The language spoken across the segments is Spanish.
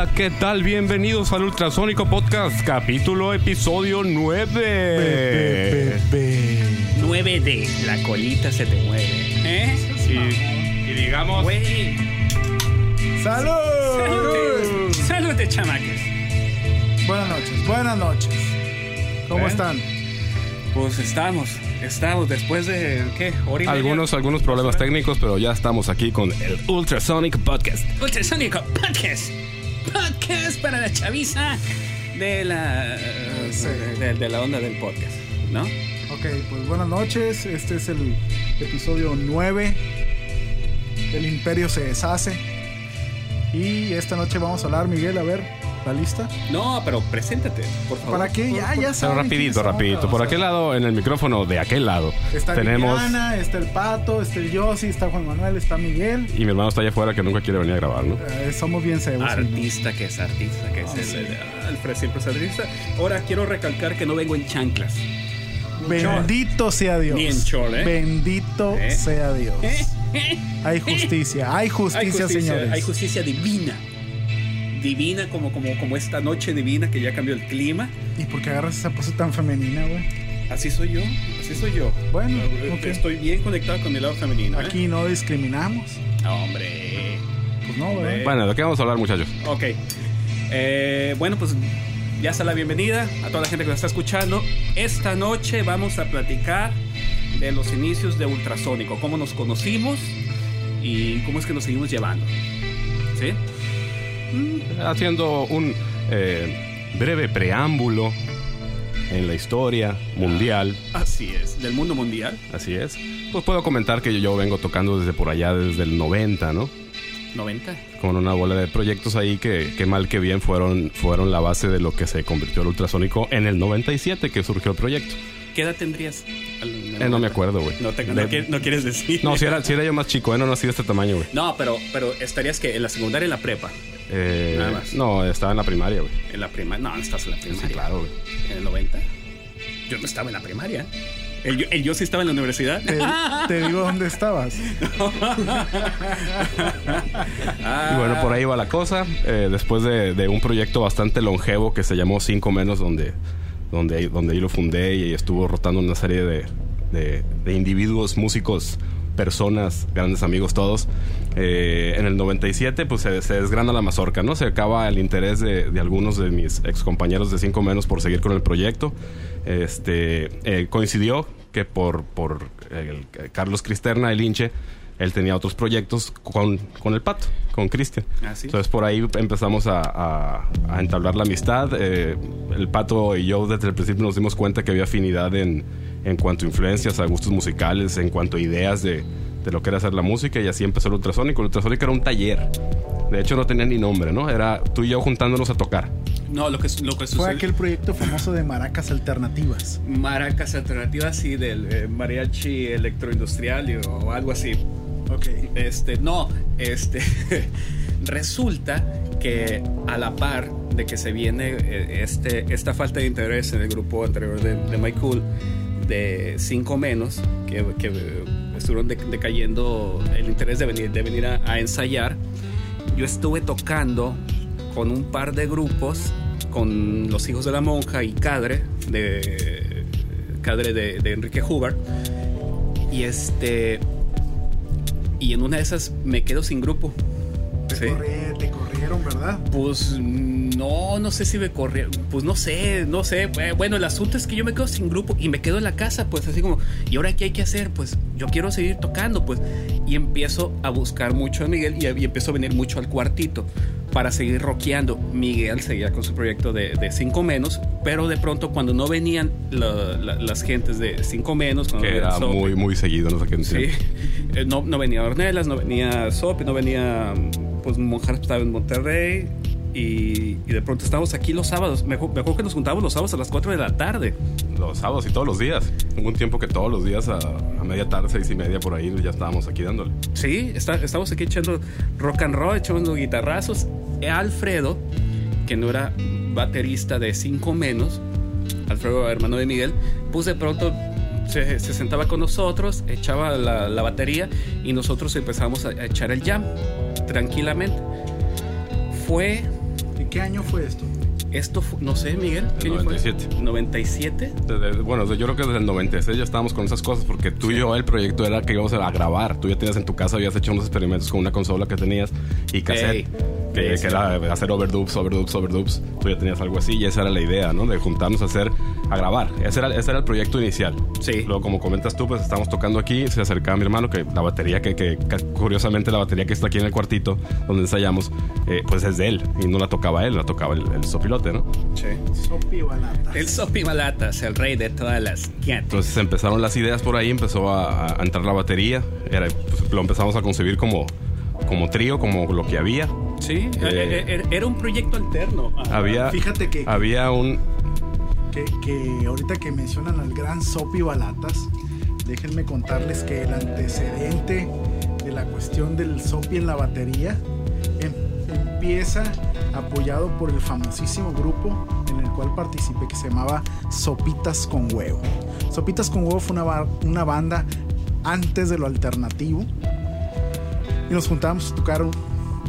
Hola, ¿qué tal? Bienvenidos al Ultrasónico Podcast, capítulo, episodio 9. 9D, la colita se te mueve. ¿Eh? Y, y digamos. ¡Salud! Salud. Salud, chamaques. Buenas noches, buenas noches. ¿Cómo ¿Eh? están? Pues estamos, estamos después de, ¿qué? Hora y media. algunos, algunos problemas técnicos, pero ya estamos aquí con el Ultrasonic Podcast. Ultrasónico Podcast. Podcast para la chaviza de la, de, de la onda del podcast, ¿no? Ok, pues buenas noches. Este es el episodio 9. El imperio se deshace. Y esta noche vamos a hablar, Miguel, a ver, ¿la lista? No, pero preséntate, por favor. ¿Para qué? Ya, ya Pero saben rapidito, rapidito. Por aquel lado, en el micrófono de aquel lado, Está tenemos... Liliana, está el Pato, está el Yossi, está Juan Manuel, está Miguel. Y mi hermano está allá afuera que nunca quiere venir a grabar, ¿no? Eh, somos bien cebos. Artista que es artista, que es Ah, el, sí. el- siempre es artista. Ahora quiero recalcar que no vengo en chanclas. Bendito sea Dios. Ni en chol, ¿eh? Bendito ¿Eh? sea Dios. Hay justicia, hay justicia, hay justicia, señores. hay justicia divina. Divina como, como, como esta noche divina que ya cambió el clima. ¿Y por qué agarras esa pose tan femenina, güey? Así soy yo, así soy yo. Bueno, Eh, ok. Estoy bien conectado con mi lado femenino. ¿eh? Aquí no discriminamos. Hombre. Pues no. Eh, Bueno, ¿de qué vamos a hablar, muchachos? Ok. Eh, bueno, pues ya está la bienvenida a toda la gente que nos está escuchando. Esta noche vamos a platicar de los inicios de Ultrasónico, cómo nos conocimos y cómo es que nos seguimos llevando. ¿Sí? Haciendo un eh, breve preámbulo en la historia mundial. Así es, del mundo mundial. Así es. Pues puedo comentar que yo vengo tocando desde por allá, desde el 90, ¿no? 90. Con una bola de proyectos ahí que, que mal que bien fueron, fueron la base de lo que se convirtió el ultrasónico en el 97 que surgió el proyecto. ¿Qué edad tendrías? Eh, no me acuerdo, güey. No, no De- no quieres decir. No, si era, si era yo más chico, ¿eh? no nací de este tamaño, güey. No, pero, pero estarías que en la secundaria en la prepa. Eh, Nada más. no, estaba en la primaria, güey. En la primaria. No, no estás en la primaria. Sí, claro, güey. En el 90. Yo no estaba en la primaria. El, yo- el yo sí estaba en la universidad. Te, te digo dónde estabas. Ah, Y bueno, por ahí va la cosa. Eh, después de, de un proyecto bastante longevo que se llamó Cinco Menos, donde, donde, ahí- donde ahí lo fundé y estuvo rotando una serie de, de- de individuos, músicos, personas, grandes amigos todos. Eh, en el 97, pues se, se desgrana la mazorca, ¿no? Se acaba el interés de, de algunos de mis ex compañeros de Cinco Menos por seguir con el proyecto. Este, eh, coincidió que por, por el- Carlos Cristerna, el hinche, él tenía otros proyectos con, con el pato, con Cristian. Ah, ¿sí? Entonces por ahí empezamos a, a- a entablar la amistad. Eh, el pato y yo desde el principio nos dimos cuenta que había afinidad en, en cuanto a influencias, a gustos musicales, en cuanto a ideas de, de lo que era hacer la música y así empezó el ultrasónico. El ultrasónico era un taller. De hecho no tenía ni nombre, ¿no? Era tú y yo juntándonos a tocar. No, lo que, lo que Fue sucede. aquel proyecto famoso de maracas alternativas. Maracas alternativas, sí, del eh, mariachi electroindustrial y- o algo así. Ok. Este, no, este. resulta que a la par de que se viene eh, este, esta falta de interés en el grupo anterior de, de My Cool, de 5 menos, que, que estuvieron de- decayendo el interés de venir, de venir a, a ensayar, yo estuve tocando con un par de grupos, con los hijos de la monja y Cadre, de Cadre de, de Enrique Huber, y este. Y en una de esas me quedo sin grupo. Te, Sí. te corrieron, ¿verdad? Pues no, no sé si me corrieron. Pues no sé, no sé. Bueno, el asunto es que yo me quedo sin grupo y me quedo en la casa, pues así como, ¿y ahora qué hay que hacer? Pues yo quiero seguir tocando, pues. Y empiezo a buscar mucho a Miguel y, y empiezo a venir mucho al cuartito para seguir rockeando. Miguel seguía con su proyecto de, de Cinco Menos, pero de pronto cuando no venían la- la- las gentes de Cinco Menos, Que no era Sope, muy, muy seguido, no sé qué Sí, Eh, no, no venía Ornelas, no venía Sopi, no venía pues Monjar estaba en Monterrey y, y de pronto estábamos aquí los sábados. Me, acu- me acuerdo que nos juntábamos los sábados a las 4 de la tarde. Los sábados y todos los días. Hubo un tiempo que todos los días a, a media tarde, seis y media por ahí, ya estábamos aquí dándole. Sí, está, estamos aquí echando rock and roll, echando guitarrazos. Alfredo, que no era baterista de cinco menos, Alfredo, hermano de Miguel, pues de pronto se, se sentaba con nosotros, echaba la, la batería y nosotros empezamos a, a echar el jam tranquilamente. Fue qué año fue esto? Esto, fu- no sé, Miguel. ¿qué El año fue? 97. 97. Desde- bueno, yo creo que desde el 96 ya estábamos con esas cosas porque tú y yo el proyecto era que íbamos a grabar. Tú ya tenías en tu casa, habías hecho unos experimentos con una consola que tenías y cassette. Ey. Que, que era hacer overdubs, overdubs, overdubs. Tú ya tenías algo así y esa era la idea, ¿no? De juntarnos a hacer, a grabar. Ese era, ese era el proyecto inicial. Sí. Luego, como comentas tú, pues estamos tocando aquí. Se acercaba mi hermano, que la batería, que, que- que curiosamente la batería que está aquí en el cuartito donde ensayamos, eh, pues es de él. Y no la tocaba él, la tocaba el, el sopilote, ¿no? Sí. Sopi Balata. El Sopi Malatas, el rey de todas las quiantes. Entonces empezaron las ideas por ahí, empezó a, a entrar la batería, era, pues, lo empezamos a concebir como, como trío, como lo que había. Sí, Eh, eh, eh, era un proyecto alterno. Ah, Había, Fíjate que- había un... que, que ahorita que mencionan al gran Sopi Balatas, déjenme contarles que el antecedente de la cuestión del Sopi en la batería em- empieza apoyado por el famosísimo grupo en el cual participé que se llamaba Sopitas con Huevo. Sopitas con Huevo fue una, una banda antes de lo alternativo y nos juntábamos a tocar un-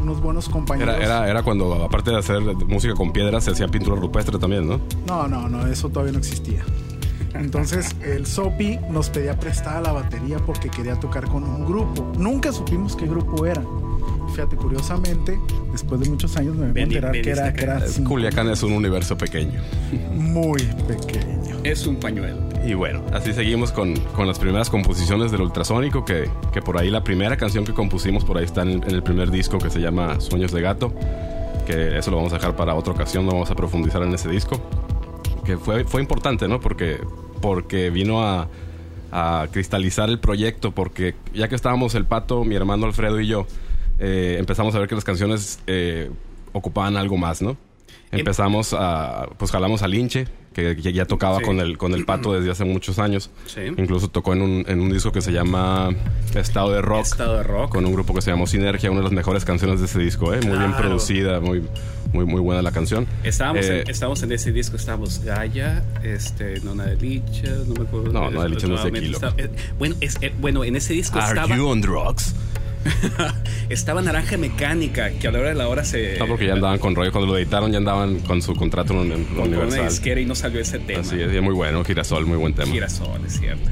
unos buenos compañeros. Era, era, era cuando, aparte de hacer música con piedras, se hacía pintura rupestre también, ¿no? No, no, no, eso todavía no existía. Entonces el Sopi nos pedía prestada la batería porque quería tocar con un grupo. Nunca supimos qué grupo era. Fíjate, curiosamente, después de muchos años me vengo a enterar que era, que era Culiacán es un universo pequeño. muy pequeño. Es un pañuelo. Y bueno, así seguimos con, con las primeras composiciones del ultrasónico, que, que por ahí la primera canción que compusimos por ahí está en, el primer disco que se llama Sueños de Gato, que eso lo vamos a dejar para otra ocasión, no vamos a profundizar en ese disco, que fue, fue importante, ¿no? Porque, porque vino a, a cristalizar el proyecto, porque ya que estábamos el Pato, mi hermano Alfredo y yo, eh, empezamos a ver que las canciones eh, ocupaban algo más, ¿no? Empezamos a, pues jalamos al Linche, que, que ya tocaba Sí. con el con el pato desde hace muchos años. Sí. Incluso tocó en un, en un disco que se llama Estado de Rock. Estado de rock. Con un grupo que se llamó Sinergia, una de las mejores canciones de ese disco, ¿eh? Muy bien producida, muy, muy, muy buena la canción. Estábamos, Eh, en, estábamos en ese disco, estábamos Gaia, este, Nona de Licha, no me acuerdo. No, Nona de Licha no es de Kilo. estaba- eh, bueno, es, eh, bueno, en ese disco Are estaba, you on drugs? estaba Naranja Mecánica, que a la hora de la hora se... No, porque ya andaban con rollo. Cuando lo editaron, ya andaban con su contrato con una Universal. disquera y no salió ese tema. Así es, y es muy bueno. Girasol, muy buen tema. Girasol, es cierto.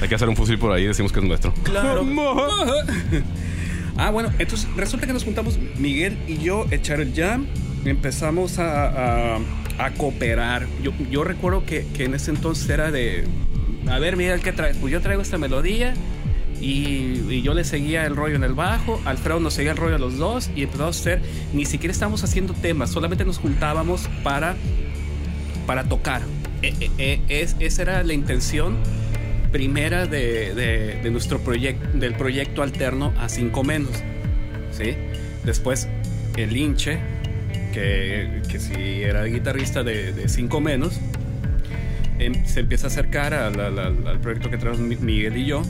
Hay que hacer un fusil por ahí y decimos que es nuestro. Claro. ah, bueno, entonces resulta que nos juntamos Miguel y yo, echar el jam, empezamos a, a- a cooperar. Yo, yo recuerdo que, que en ese entonces era de, a ver Miguel, ¿qué traes? Pues yo traigo esta melodía y, y yo le seguía el rollo en el bajo, Alfredo nos seguía el rollo a los dos y empezamos a hacer, ni siquiera estábamos haciendo temas, solamente nos juntábamos para, para tocar. E- e- e- es, esa era la intención primera de, de- de nuestro proyecto, del proyecto alterno a 5 menos. ¿sí? Después el hinche, que, que si era guitarrista de 5 menos, em- se empieza a acercar al, al- al- proyecto que traemos Mi- Miguel y yo,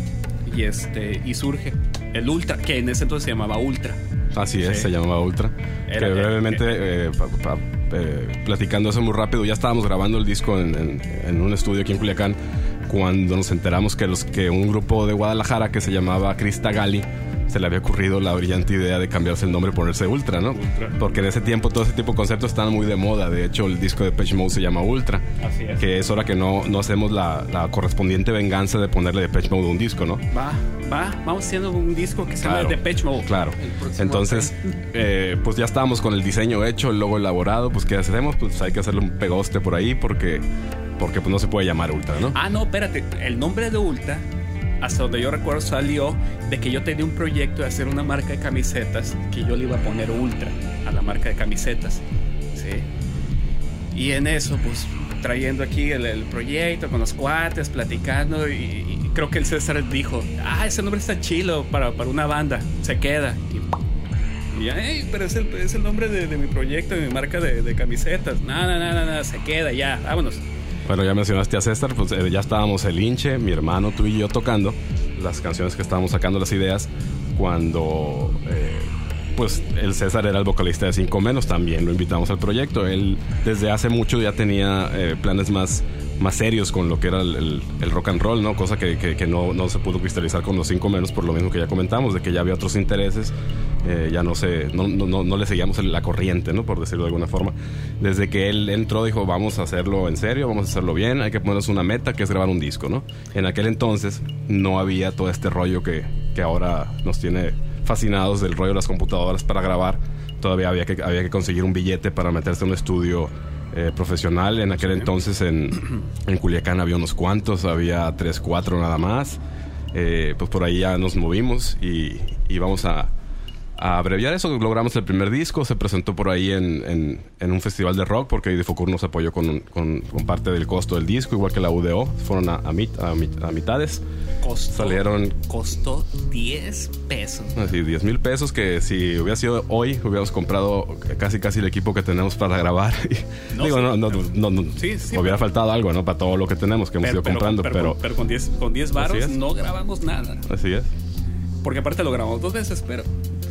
y, este, y surge el Ultra, que en ese entonces se llamaba Ultra. Así es, Sí. se llamaba Ultra. Era- que brevemente, eh, pa- pa- eh, platicando eso muy rápido, ya estábamos grabando el disco en, en- en un estudio aquí en Culiacán cuando nos enteramos que, los, que un grupo de Guadalajara que se llamaba Crista Gali se le había ocurrido la brillante idea de cambiarse el nombre y ponerse Ultra, ¿no? Ultra. Porque en ese tiempo todo ese tipo de conceptos estaban muy de moda. De hecho, el disco de Pitch Mode se llama Ultra. Así es. Que es hora que no, no hacemos la, la correspondiente venganza de ponerle de Pitch Mode un disco, ¿no? Va, va, vamos haciendo un disco que se llama Claro. Depeche Mode. Claro. Entonces, eh, pues ya estábamos con el diseño hecho, el logo elaborado. Pues, ¿qué hacemos? Pues hay que hacerle un pegoste por ahí porque, porque pues, no se puede llamar Ultra, ¿no? Ah, no, espérate. El nombre de Ultra, hasta donde yo recuerdo, salió de que yo tenía un proyecto de hacer una marca de camisetas que yo le iba a poner Ultra a la marca de camisetas. ¿Sí? Y en eso, pues trayendo aquí el, el proyecto con los cuates, platicando. Y, y creo que el César dijo: Ah, ese nombre está chilo para, para una banda, se queda. Y, y ya, "Ey, pero es el, es el nombre de, de mi proyecto, de mi marca de, de camisetas. Nada, nada, nada, se queda, ya, vámonos. Bueno, ya mencionaste a César, pues eh, ya estábamos el hinche, mi hermano, tú y yo tocando las canciones que estábamos sacando, las ideas, cuando eh, pues el César era el vocalista de Cinco Menos, también lo invitamos al proyecto. Él desde hace mucho ya tenía eh, planes más, más serios con lo que era el, rock and roll, ¿no? Cosa que, no, se pudo cristalizar con los cinco menos por lo mismo que ya comentamos, de que ya había otros intereses, eh, ya no se, no, no, no, le seguíamos la corriente, ¿no? Por decirlo de alguna forma. Desde que él entró dijo, vamos a hacerlo en serio, vamos a hacerlo bien, hay que ponernos una meta que es grabar un disco, ¿no? En aquel entonces no había todo este rollo que, que ahora nos tiene fascinados del rollo de las computadoras para grabar. Todavía había que, había que conseguir un billete para meterse en un estudio eh, profesional. En aquel entonces en, en Culiacán había unos cuantos, había tres, cuatro nada más. Eh, pues por ahí ya nos movimos y, y vamos a, a abreviar eso. Logramos el primer disco, se presentó por ahí en, en- en un festival de rock porque Idifocur nos apoyó con, con- con parte del costo del disco, igual que la UDO. Fueron a, a, mit- a mit- a mitades. Costó, Salieron Costó 10 pesos. Así, 10 mil pesos que si hubiera sido hoy, hubiéramos comprado casi casi el equipo que tenemos para grabar. Y, No, digo, sí, no, no, pero- no, no, Sí, sí, hubiera pero- faltado algo, ¿no? Para todo lo que tenemos que hemos ido comprando, pero, pero con 10 con 10 varos no grabamos nada. así es. Porque aparte lo grabamos dos veces, pero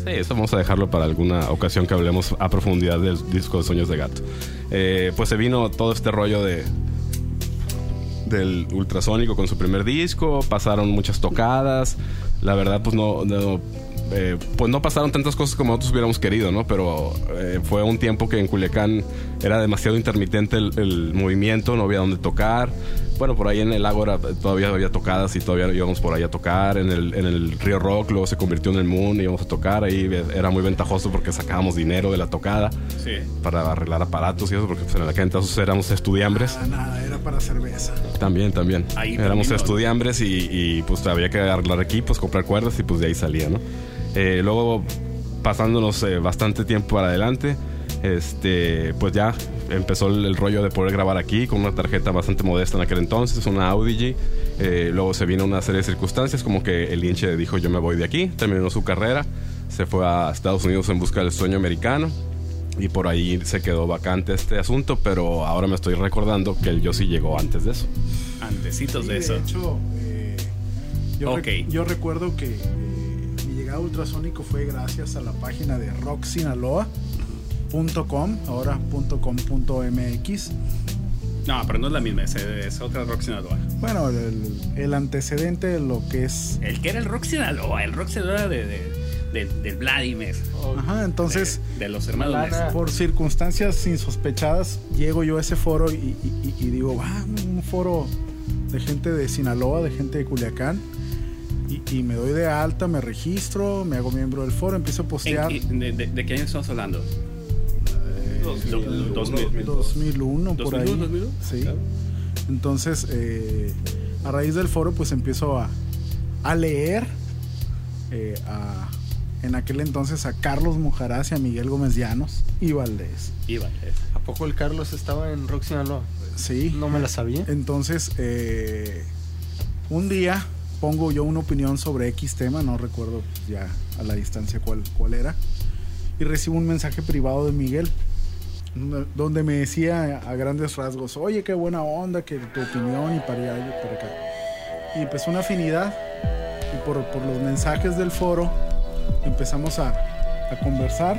Sí, eso vamos a dejarlo para alguna ocasión que hablemos a profundidad del disco de Sueños de Gato. Eh, pues se vino todo este rollo de del ultrasónico con su primer disco, pasaron muchas tocadas, la verdad pues no, no, eh, pues no pasaron tantas cosas como nosotros hubiéramos querido, ¿no? Pero eh, fue un tiempo que en Culiacán era demasiado intermitente el, el movimiento, no había dónde tocar. Bueno, por ahí en el Ágora todavía había tocadas y todavía íbamos por ahí a tocar. En el, en el Río Rock luego se convirtió en el Moon y íbamos a tocar. Ahí era muy ventajoso porque sacábamos dinero de la tocada sí. para arreglar aparatos y eso, porque pues, en aquel entonces éramos estudiambres. Nada, nada, era para cerveza. También, también. Ahí Éramos estudiambres y, y, pues había que arreglar equipos, comprar cuerdas y pues de ahí salía, ¿no? Eh, luego, pasándonos eh, bastante tiempo para adelante, este, pues ya empezó el, el rollo de poder grabar aquí con una tarjeta bastante modesta en aquel entonces, una Audi G. Eh, luego se vino una serie de circunstancias como que el hinche dijo yo me voy de aquí, terminó su carrera, se fue a Estados Unidos en busca del sueño americano y por ahí se quedó vacante este asunto, pero ahora me estoy recordando que el Yossi llegó antes de eso. Antecitos Sí, de eso. hecho, eh, yo, Ok. rec- yo recuerdo que eh, mi llegada a Ultrasónico fue gracias a la página de rocksinaloa.com, ahora .com.mx. No, pero no es la misma, es, es otra Rock Sinaloa. Bueno, el, el antecedente de lo que es... El que era el Rock Sinaloa, el Rock Sinaloa de, de, de, del Vladimir. Ajá, entonces... de, de los hermanos. Por circunstancias insospechadas, llego yo a ese foro y, y- y- digo, ah, un foro de gente de Sinaloa, de gente de Culiacán. Y, y me doy de alta, me registro, me hago miembro del foro, empiezo a postear. ¿En- de, de- de qué año estamos hablando? Dos Do- mil- 2000. 2001, por ahí. 2001, 2001. Sí. Entonces, eh, a raíz del foro, pues empiezo a, a leer eh, a- en aquel entonces a Carlos Mujaraz y a Miguel Gómez Llanos y Valdés. Iba, es- ¿A poco el Carlos estaba en Rock Sinaloa? Sí. No me la sabía. Entonces, eh, un día pongo yo una opinión sobre X tema, no recuerdo ya a la distancia cuál, cuál era, y recibo un mensaje privado de Miguel, donde- me decía a grandes rasgos, oye, qué buena onda, que tu opinión y para allá y para acá. Y empezó una afinidad, y por, por los mensajes del foro empezamos a, a conversar,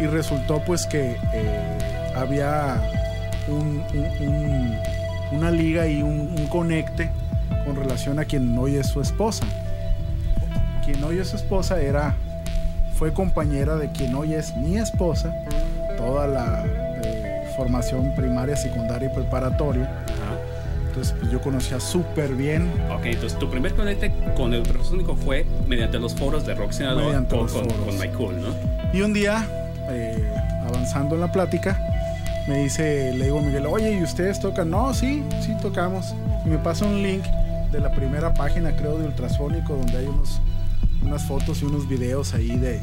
y resultó pues que eh, había un- un- un- una liga y un conecte con relación a quien hoy es su esposa. Quien hoy es su esposa era, fue compañera de quien hoy es mi esposa, toda la eh, formación primaria, secundaria y preparatoria. Ajá. Entonces pues, yo conocía súper bien Ok, entonces tu primer conecte con el ultrasónico fue mediante los foros de Rock Sinaloa Mediante con, los con, foros. con Cool, ¿no? Y un día, eh, avanzando en la plática, me dice, le digo a Miguel, oye, ¿y ustedes tocan? No, sí, sí tocamos. Y me pasa un link de la primera página, creo, de Ultrasónico, donde hay unos, unas fotos y unos videos ahí de,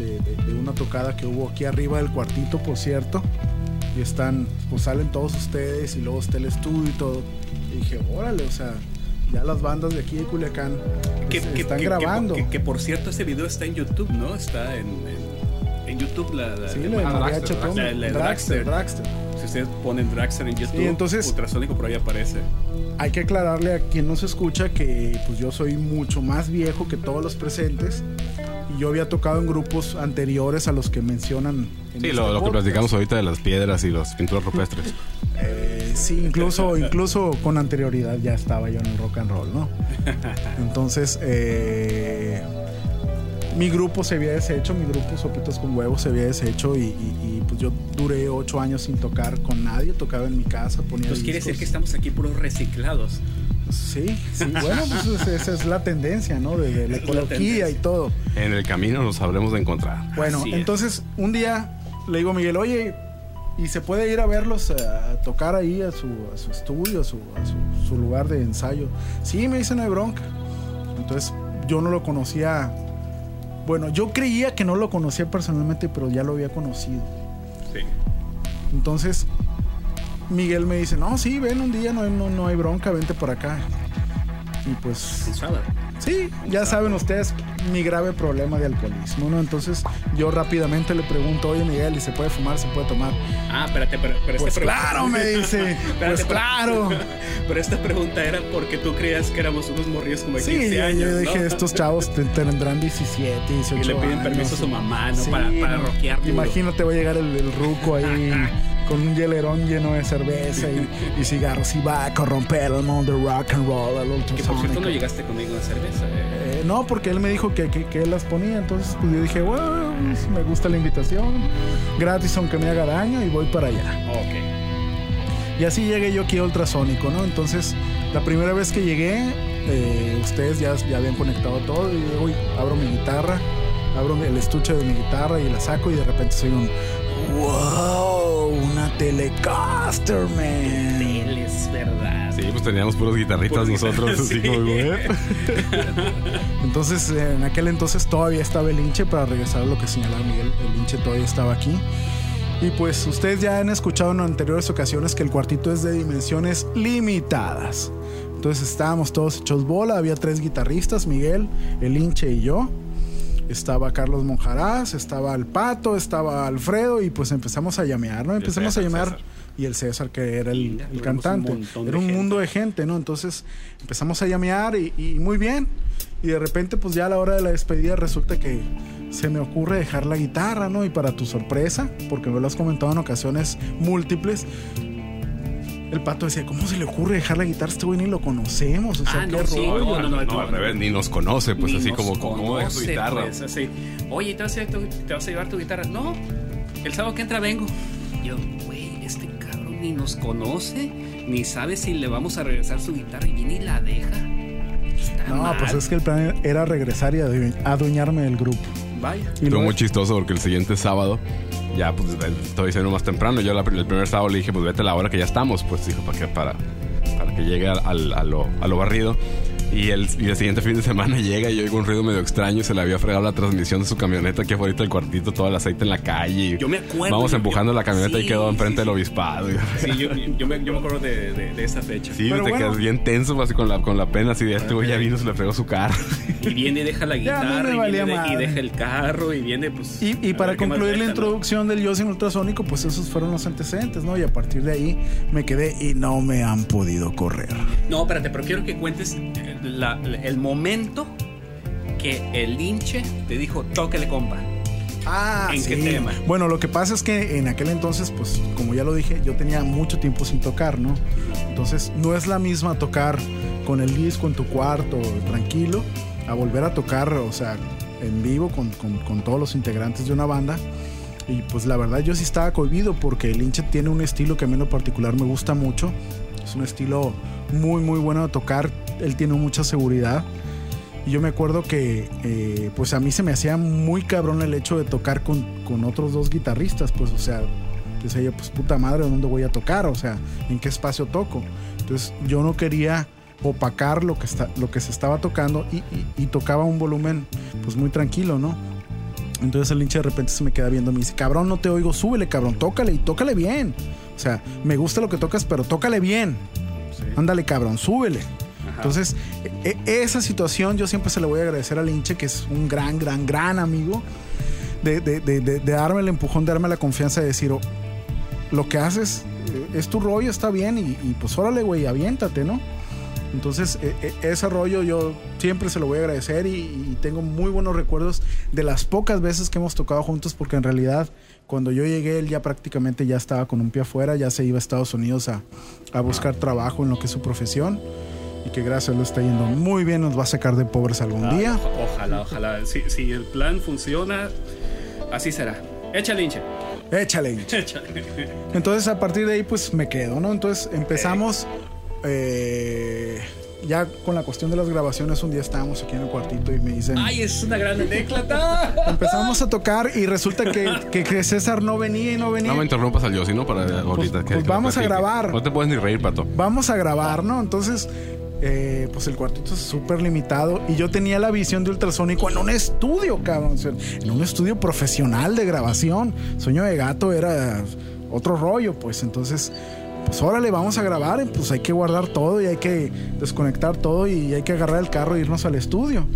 de, de- de una tocada que hubo aquí arriba del cuartito, por cierto. Y están, pues salen todos ustedes y luego está el estudio y todo. Y dije, órale, o sea, ya las bandas de aquí de Culiacán pues, están grabando. Que, que, por cierto, ese video está en YouTube, ¿no? Está en, en, en YouTube. La, la, Sí, la- la Dragster, Chatón, la- Dragster, Dragster. Dragster. Si ustedes ponen Dragster en YouTube, Sí, entonces- ultrasónico por ahí aparece. Hay que aclararle a quien nos escucha que pues yo soy mucho más viejo que todos los presentes yo había tocado en grupos anteriores a los que mencionan. en Sí, este lo, lo que platicamos ahorita de las piedras y las pinturas rupestres. Eh, sí, incluso, incluso con anterioridad ya estaba yo en el rock and roll, ¿no? Entonces, eh, mi grupo se había deshecho, mi grupo Sopitos con Huevos se había deshecho y, y- y, pues yo duré ocho años sin tocar con nadie, tocaba en mi casa, ponía Pues quiere decir que estamos aquí puros reciclados. Sí, sí, bueno, pues esa- esa es la tendencia, ¿no? De, de la ecología y todo. En el camino nos sabremos de encontrar. Bueno, Así es. entonces un día le digo a Miguel, oye, ¿y se puede ir a verlos a, tocar ahí a su, a su estudio, a, su, a su- su lugar de ensayo? Sí, me dice no hay bronca. Entonces yo no lo conocía. Bueno, yo creía que no lo conocía personalmente, pero ya lo había conocido. Sí. Entonces Miguel me dice, no, sí, ven un día, no, hay- no, no hay bronca, vente por acá. Y pues. Sí, ya saben ustedes mi grave problema de alcoholismo, ¿no? Entonces yo rápidamente le pregunto, oye Miguel, ¿y se puede fumar, se puede tomar? Ah, espérate, pero, pero Pues esta pregunta- claro, me dice, Espérate, pues pero- claro. Pero esta pregunta era porque tú creías que éramos unos morrillos como de Sí, 15 yo, años. yo ¿no? dije, estos chavos te- tendrán 17, 18 Y le piden años, permiso a su mamá, ¿no? Sí, para para no. duro. Imagínate, va a llegar el, el ruco ahí con un hielerón lleno de cerveza y, y cigarros y va a corromper el mundo rock and roll, el Que por cierto no llegaste conmigo a cerveza. eh. Eh, no, porque él me dijo que, que- que él las ponía, entonces pues, yo dije, bueno, pues, me gusta la invitación, gratis aunque me haga daño y voy para allá. Ok. Y así llegué yo aquí a Ultrasónico, ¿no? Entonces, la primera vez que llegué, eh, ustedes ya, ya habían conectado todo y uy, abro mi guitarra, abro el estuche de mi guitarra y la saco y de repente soy un, wow, una Telecaster, man. Teles, ¿verdad? Sí, pues teníamos puros guitarristas Puros nosotros, guitarras, así sí. como, güey. Entonces, en aquel entonces todavía estaba el hinche, para regresar a lo que señalaba Miguel, el hinche todavía estaba aquí. Y pues ustedes ya han escuchado en anteriores ocasiones que el cuartito es de dimensiones limitadas. Entonces estábamos todos hechos bola, había tres guitarristas, Miguel, el hinche y yo. Estaba Carlos Monjaraz, estaba el Pato, estaba Alfredo y pues empezamos a llamear, ¿no? Empezamos a César. y el César que era el, un cantante. Era un gente. mundo de gente, ¿no? Entonces empezamos a llamear y, y muy bien. Y de repente, pues ya a la hora de la despedida resulta que se me ocurre dejar la guitarra, ¿no? Y para tu sorpresa, porque me lo has comentado en ocasiones múltiples, el pato decía, ¿cómo se le ocurre dejar la guitarra? Este güey ni lo conocemos. O sea, Ah, qué no, sí, rollo". no, no, no, No, al revés, ni nos conoce, pues Ni así como, ¿cómo deja guitarra? pues, así. Oye, ¿te vas, a, llevar tu- ¿te vas a llevar tu guitarra? No, el sábado que entra vengo. Yo, güey, este cabrón ni nos conoce, ni sabe si le vamos a regresar su guitarra y viene y la deja. Está No, mal. pues es que el plan era regresar y adue- adueñarme del grupo. Vaya. Y Estuvo luego- muy chistoso porque el siguiente sábado, ya pues estoy diciendo más temprano, yo la- el primer sábado le dije, pues vete a la hora que ya estamos, pues dijo, ¿para qué? Para, para que llegue al, al- a, lo, a lo barrido. Y el, y el siguiente fin de semana llega y yo oigo un ruido medio extraño y se le había fregado la transmisión de su camioneta aquí afuera del cuartito, todo el aceite en la calle. Yo me acuerdo, Vamos yo- empujando la camioneta sí, y quedó enfrente sí. del obispado. Sí, yo, yo me, yo me acuerdo de, de, de esa fecha. Sí, Pero te bueno. quedas bien tenso así con la, con la pena así de este güey ya vino, se le fregó su carro. Y viene y deja la Ya, guitarra, y, valía viene de- y madre. deja el carro, y viene pues... Y, para concluir la introducción del Yo sin ultrasónico, pues esos fueron los antecedentes, ¿no? Y a partir de ahí me quedé y no me han podido correr. No, espérate, pero quiero que cuentes eh, la- el momento que el hinche te dijo, tóquele compa. Ah, ¿En sí. qué tema? Bueno, lo que pasa es que en aquel entonces, pues como ya lo dije, yo tenía mucho tiempo sin tocar, ¿no? Entonces no es la misma tocar con el disco en tu cuarto, tranquilo, a volver a tocar, o sea, en vivo con, con- con todos los integrantes de una banda. Y pues la verdad yo sí estaba cohibido porque el hinche tiene un estilo que a mí en lo particular me gusta mucho. Es un estilo muy, muy bueno de tocar. Él tiene mucha seguridad. Y yo me acuerdo que eh, pues a mí se me hacía muy cabrón el hecho de tocar con, con otros dos guitarristas. Pues o sea, decía yo, pues puta madre, ¿dónde voy a tocar? O sea, ¿en qué espacio toco? Entonces yo no quería opacar lo que, está, lo que se estaba tocando y, y- y tocaba un volumen pues muy tranquilo, ¿no? Entonces el hincha de repente se me queda viendo y me dice, cabrón, no te oigo, súbele, cabrón, tócale y tócale bien. O sea, me gusta lo que tocas, pero tócale bien. Ándale, cabrón, súbele. Entonces, e- esa situación yo siempre se le voy a agradecer al hinche, que es un gran, gran, gran amigo, de, darme el empujón, de darme la confianza de decir, "Oh, lo que haces eh, es tu rollo, está bien, y, y pues órale, güey, aviéntate, ¿no? Entonces, e- e- ese rollo yo siempre se lo voy a agradecer y, tengo muy buenos recuerdos de las pocas veces que hemos tocado juntos, porque en realidad cuando yo llegué él ya prácticamente ya estaba con un pie afuera, ya se iba a Estados Unidos a buscar trabajo en lo que es su profesión y que gracias a él lo está yendo muy bien, nos va a sacar de pobres algún Ay, día. Ojalá, ojalá. Si, si el plan funciona, así será. Échale, hinche. Échale. Échale. Entonces a partir de ahí pues me quedo, ¿no? Entonces empezamos eh, ya con la cuestión de las grabaciones. Un día estábamos aquí en el cuartito y me dicen... Ay, es una gran anécdota. Empezamos a tocar y resulta que, que- que César no venía y no venía. No me interrumpas al Yossi, ¿no? Para ahorita. que- pues que vamos a grabar. No te puedes ni reír, pato. Vamos a grabar, ¿no? Entonces, eh, pues el cuartito es súper limitado y yo tenía la visión de ultrasónico en un estudio, cabrón. en un estudio profesional de grabación. Sueño de gato era otro rollo, pues entonces... Pues órale, vamos a grabar, pues hay que guardar todo y hay que desconectar todo y hay que agarrar el carro e irnos al estudio.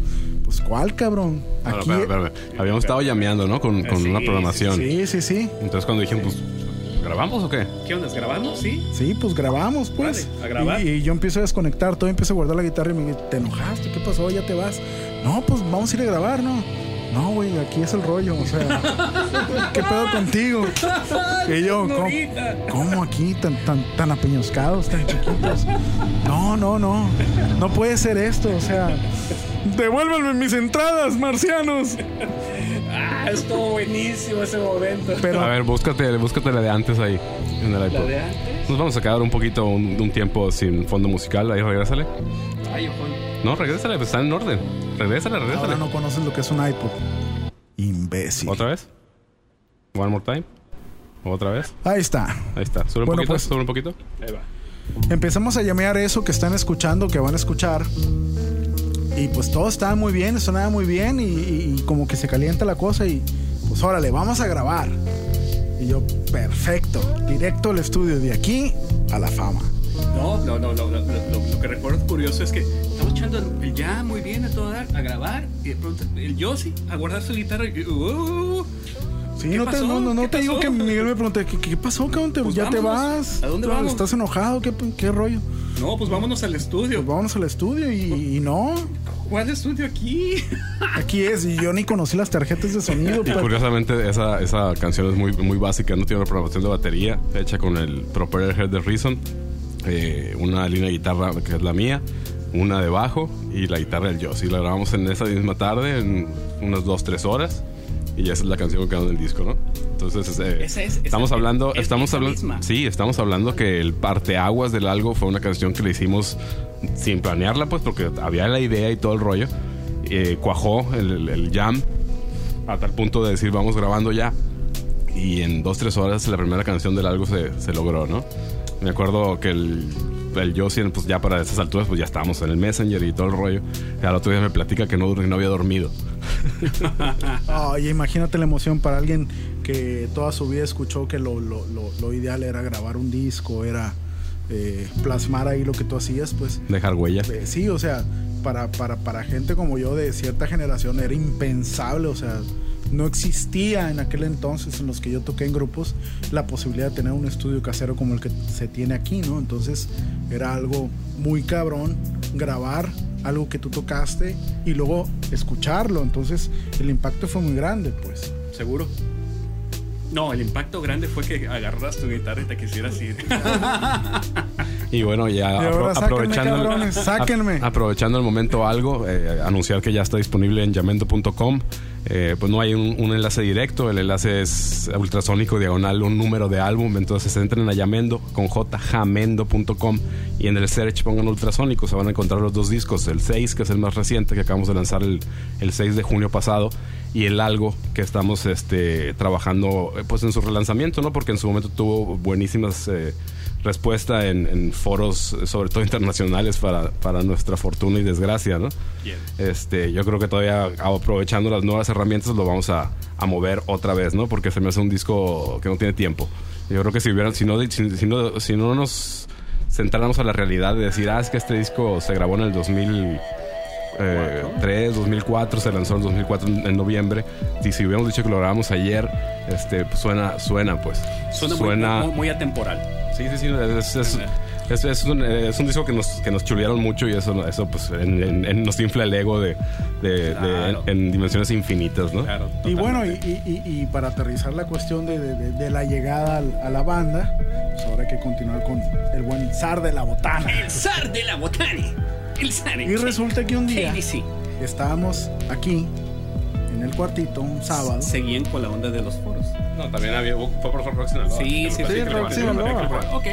Pues cuál, cabrón. Aquí. espera, espera. Habíamos estado llameando, ¿no? Con, con Sí, una programación. Sí, sí, sí. Entonces cuando dijeron, pues, ¿grabamos o qué? ¿Qué onda? ¿Grabando? Sí. Sí, pues grabamos, pues. Vale, a grabar. Y, y yo empiezo a desconectar todo, empiezo a guardar la guitarra y me dice, ¿te enojaste? ¿Qué pasó? ¿Ya te vas? No, pues vamos a ir a grabar, ¿no? No, güey, aquí es el rollo, o sea, ¿qué pedo contigo? Y yo, ¿cómo, cómo aquí tan, tan, tan apeñoscados, tan chiquitos? No, no, no, no puede ser esto, o sea, devuélvanme mis entradas, marcianos. Ah, estuvo buenísimo ese momento. Pero, A ver, búscate, búscate la de antes ahí. En el La iPod. de antes. Nos vamos a quedar un poquito, un, un tiempo sin fondo musical. Ahí regrésale. Ay, ojón. No, regrésale, pues está en orden. Regrésale, regrésale. ahora no conoces lo que es un iPod. Imbécil. ¿Otra vez? One more time. ¿Otra vez? Ahí está. Ahí está. Sube un Bueno, poquito, pues- sube un poquito. Ahí va. Empezamos a llamear eso que están escuchando, que van a escuchar. Y pues todo estaba muy bien, sonaba muy bien y, como que se calienta la cosa y pues órale, vamos a grabar. Y yo, perfecto, directo al estudio, de aquí a la fama. No, no, no, lo que recuerdo curioso es que estamos echando el ya muy bien a todo dar, a grabar, y de pronto el Yossi a guardar su guitarra y, uh, Sí, ¿Qué no te, pasó? no, no, no ¿Qué te digo que Miguel me pregunté, ¿qué, qué pasó, cabrón? ¿Te- Pues ¿Ya te vámonos. vas? ¿A dónde vamos? ¿Estás enojado? ¿Qué, qué rollo? no, pues vámonos al estudio. Pues vámonos al estudio y, y no, ¿Cuál estudio aquí? aquí es. Y yo ni conocí las tarjetas de sonido. Y pero- curiosamente esa, esa canción es muy, muy básica, no tiene una programación de batería, hecha con el Propeller Head de Reason, eh, una línea de guitarra que es la mía, una de bajo y la guitarra del Joss. Y la grabamos en esa misma tarde, en unas 2-3 horas, y esa es la canción que quedó en el disco, ¿no? Entonces, eh, Esa es- esa estamos es- hablando, es estamos hablando, sí, estamos hablando que el parteaguas del algo fue una canción que le hicimos sin planearla, pues, porque había la idea y todo el rollo. Eh, cuajó el, el- el jam a tal punto de decir vamos grabando ya y en dos tres horas la primera canción del algo se, se logró no me acuerdo que el el Yossi, pues ya para esas alturas pues ya estábamos en el messenger y todo el rollo y al otro día me platica que no, que no había dormido Oye, imagínate la emoción para alguien que toda su vida escuchó que lo, lo- lo- lo ideal era grabar un disco, era eh, plasmar ahí lo que tú hacías, pues dejar huella eh, sí, o sea, para, para, para gente como yo de cierta generación era impensable, o sea, no existía en aquel entonces en los que yo toqué en grupos la posibilidad de tener un estudio casero como el que se tiene aquí, ¿no? Entonces era algo muy cabrón grabar algo que tú tocaste y luego escucharlo, entonces el impacto fue muy grande, pues. ¿Seguro? No, el impacto grande fue que agarras tu guitarra y te quisieras ir. y bueno ya Y ahora apro- sáquenme, aprovechando cabrones, sáquenme. aprovechando el momento algo eh, anunciar que ya está disponible en llamendo.com Eh, pues no hay un, enlace directo, el enlace es ultrasónico diagonal, un número de álbum, entonces entren a llamendo con jamendo.com y en el search pongan ultrasónico, se van a encontrar los dos discos, el 6 que es el más reciente que acabamos de lanzar el, el 6 de junio pasado y el algo que estamos este, trabajando eh, pues en su relanzamiento, ¿no? Porque en su momento tuvo buenísimas eh, respuesta en, en foros, sobre todo internacionales, para, para nuestra fortuna y desgracia, ¿no? Bien. Este, yo creo que todavía aprovechando las nuevas herramientas lo vamos a, a mover otra vez, ¿no? Porque se me hace un disco que no tiene tiempo. Yo creo que si hubieran, si no, si, si no, si no nos centráramos a la realidad de decir, ah, es que este disco se grabó en el 2003, 2004, se lanzó en 2004 en, en noviembre. Y si hubiéramos dicho que lo grabamos ayer, este, pues suena, suena, pues. Suena, muy- Muy, muy atemporal. Sí, sí, sí. Es, es- Es, es un, es un disco que nos, que nos chulearon mucho y eso, eso pues en- en- en- nos infla el ego de, de- en, dimensiones infinitas, ¿no? Claro. Y bueno, y, y- para aterrizar la cuestión de, de- de- de la llegada al- a la banda, pues ahora hay que continuar con el buen zar de la botana. El zar de la botani. El. Y resulta que un día estábamos aquí, en el cuartito, un sábado. Seguían con la onda de los foros. No, también había, fue por Rock Sinaloa. Sí, sí, sí, Rock Sinaloa. Ok.